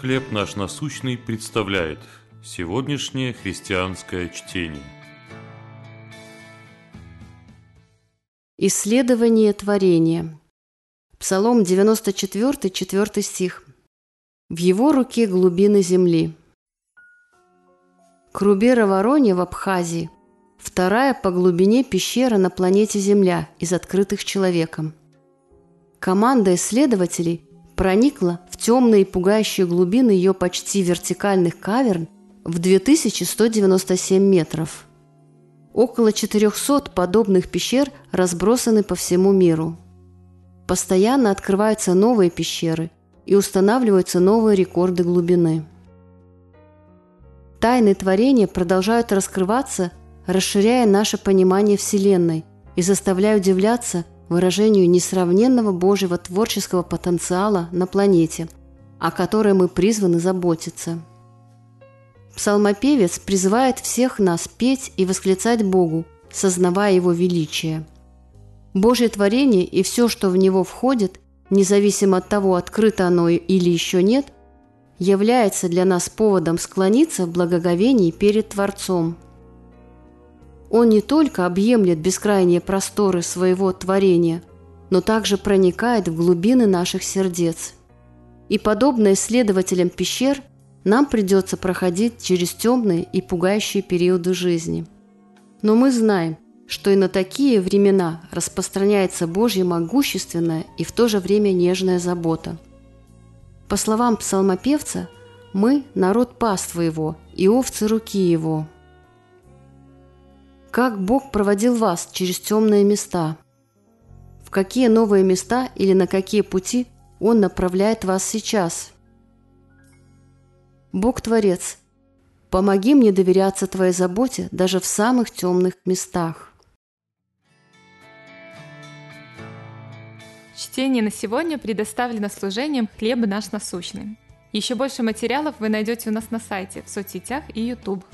«Хлеб наш насущный» представляет сегодняшнее христианское чтение. Исследование творения. Псалом 94, 4 стих. «В его руке глубины земли». Крубера-Воронья в Абхазии – вторая по глубине пещера на планете Земля из открытых человеком. Команда исследователей проникла в темные и пугающие глубины ее почти вертикальных каверн в 2197 метров. Около 400 подобных пещер разбросаны по всему миру. Постоянно открываются новые пещеры и устанавливаются новые рекорды глубины. Тайны творения продолжают раскрываться, расширяя наше понимание Вселенной и заставляя удивляться выражению несравненного Божьего творческого потенциала на планете, о которой мы призваны заботиться. Псалмопевец призывает всех нас петь и восклицать Богу, сознавая Его величие. Божье творение и все, что в него входит, независимо от того, открыто оно или еще нет, является для нас поводом склониться в благоговении перед Творцом – он не только объемлет бескрайние просторы своего творения, но также проникает в глубины наших сердец. И подобно исследователям пещер, нам придется проходить через темные и пугающие периоды жизни. Но мы знаем, что и на такие времена распространяется Божья могущественная и в то же время нежная забота. По словам псалмопевца, мы – народ паства его и овцы руки его – как Бог проводил вас через темные места? В какие новые места или на какие пути Он направляет вас сейчас? Бог Творец, помоги мне доверяться Твоей заботе даже в самых темных местах. Чтение на сегодня предоставлено служением «Хлеб наш насущный». Еще больше материалов вы найдете у нас на сайте, в соцсетях и YouTube.